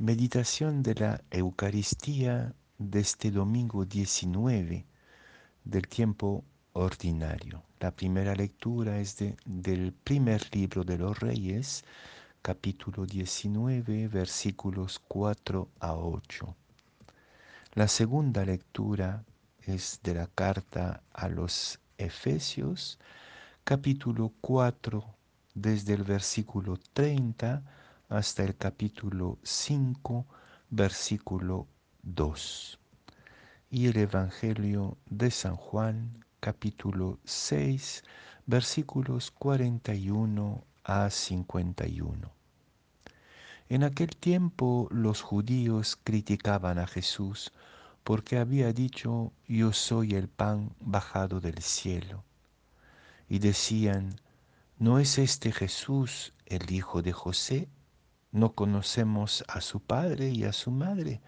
Meditación de la Eucaristía de este domingo 19 del tiempo ordinario. La primera lectura es de, del primer libro de los Reyes, capítulo 19, versículos 4 a 8. La segunda lectura es de la carta a los Efesios, capítulo 4, desde el versículo 30 hasta el capítulo 5, versículo 2. Y el Evangelio de San Juan, capítulo 6, versículos 41 a 51. En aquel tiempo los judíos criticaban a Jesús porque había dicho, yo soy el pan bajado del cielo. Y decían, ¿no es este Jesús el hijo de José? ¿No conocemos a su padre y a su madre?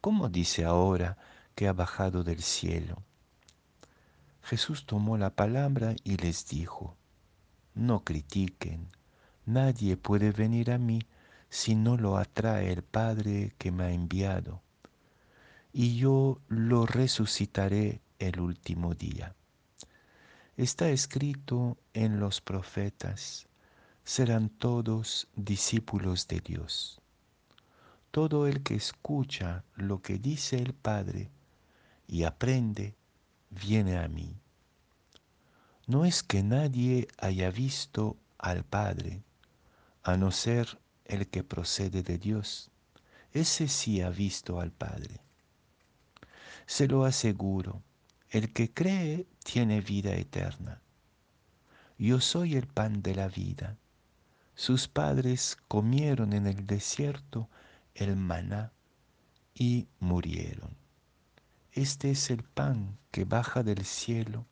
¿Cómo dice ahora que ha bajado del cielo? Jesús tomó la palabra y les dijo, no critiquen, nadie puede venir a mí si no lo atrae el Padre que me ha enviado, y yo lo resucitaré el último día. Está escrito en los profetas, serán todos discípulos de Dios. Todo el que escucha lo que dice el Padre y aprende, viene a mí. No es que nadie haya visto al Padre, a no ser el que procede de Dios. Ese sí ha visto al Padre. Se lo aseguro, el que cree tiene vida eterna. Yo soy el pan de la vida. Sus padres comieron en el desierto el maná y murieron. Este es el pan que baja del cielo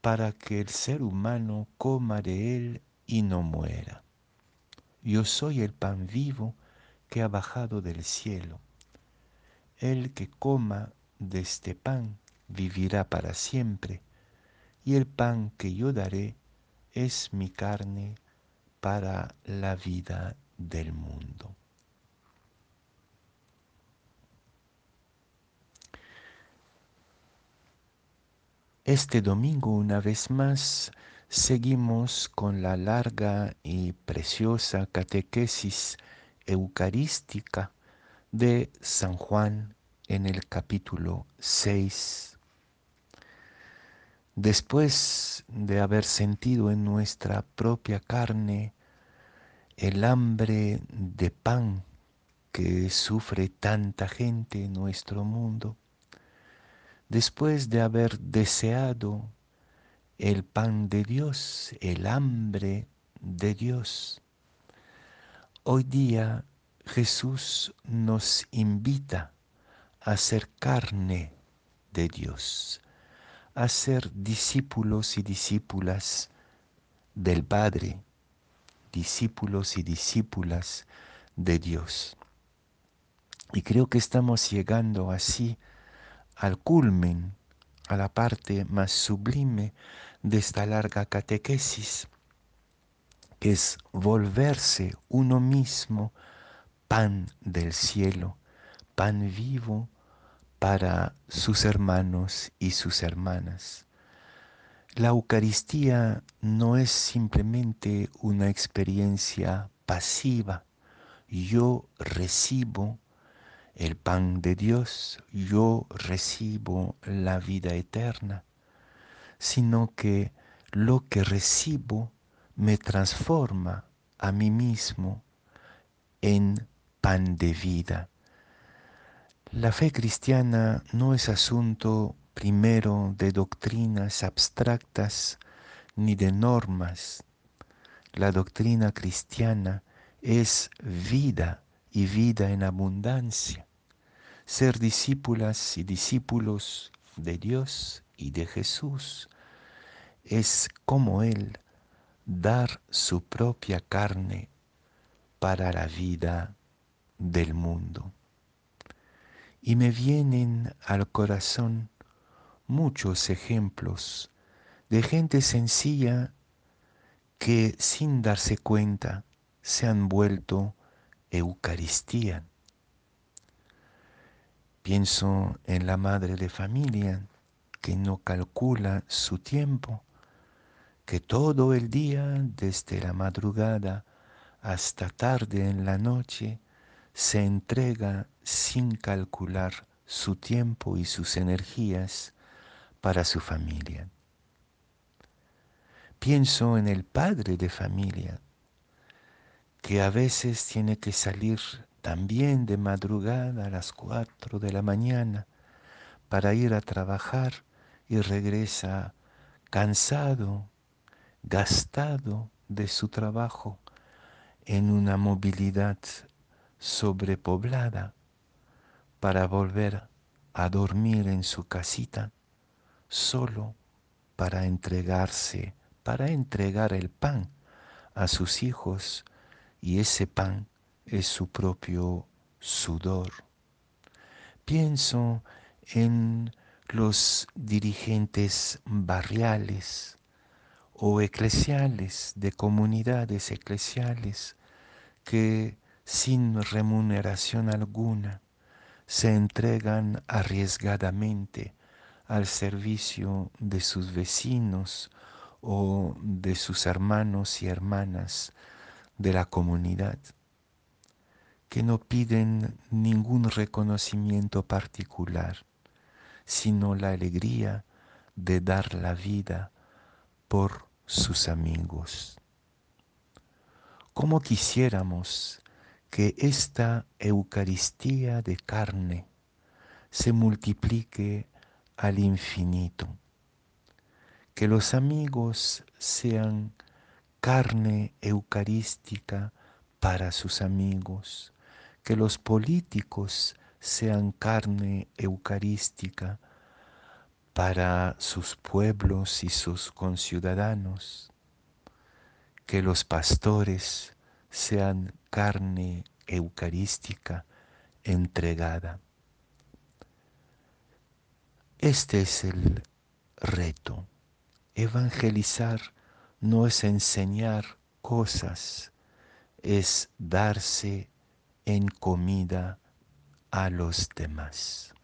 para que el ser humano coma de él y no muera. Yo soy el pan vivo que ha bajado del cielo. El que coma de este pan vivirá para siempre, y el pan que yo daré es mi carne para la vida del mundo. Este domingo una vez más seguimos con la larga y preciosa catequesis eucarística de San Juan en el capítulo 6. Después de haber sentido en nuestra propia carne el hambre de pan que sufre tanta gente en nuestro mundo, después de haber deseado el pan de Dios, el hambre de Dios. Hoy día Jesús nos invita a ser carne de Dios, a ser discípulos y discípulas del Padre, discípulos y discípulas de Dios. Y creo que estamos llegando así al culmen, a la parte más sublime de esta larga catequesis, que es volverse uno mismo pan del cielo, pan vivo para sus hermanos y sus hermanas. La Eucaristía no es simplemente una experiencia pasiva. Yo recibo el pan de Dios, yo recibo la vida eterna, sino que lo que recibo me transforma a mí mismo en pan de vida. La fe cristiana no es asunto primero de doctrinas abstractas ni de normas. La doctrina cristiana es vida y vida en abundancia. Ser discípulas y discípulos de Dios y de Jesús es como Él dar su propia carne para la vida del mundo. Y me vienen al corazón muchos ejemplos de gente sencilla que sin darse cuenta se han vuelto Eucaristía, Pienso en la madre de familia que no calcula su tiempo, que todo el día, desde la madrugada hasta tarde en la noche, se entrega sin calcular su tiempo y sus energías para su familia. Pienso en el padre de familia, que a veces tiene que salir también de madrugada a las cuatro de la mañana para ir a trabajar y regresa cansado, gastado de su trabajo en una movilidad sobrepoblada para volver a dormir en su casita solo para entregarse, para entregar el pan a sus hijos y ese pan es su propio sudor. Pienso en los dirigentes barriales o eclesiales de comunidades eclesiales que sin remuneración alguna se entregan arriesgadamente al servicio de sus vecinos o de sus hermanos y hermanas de la comunidad, que no piden ningún reconocimiento particular, sino la alegría de dar la vida por sus amigos. Como quisiéramos que esta Eucaristía de carne se multiplique al infinito, que los amigos sean carne eucarística para sus amigos, que los políticos sean carne eucarística para sus pueblos y sus conciudadanos, que los pastores sean carne eucarística entregada. Este es el reto, evangelizar no es enseñar cosas, es darse en comida a los demás.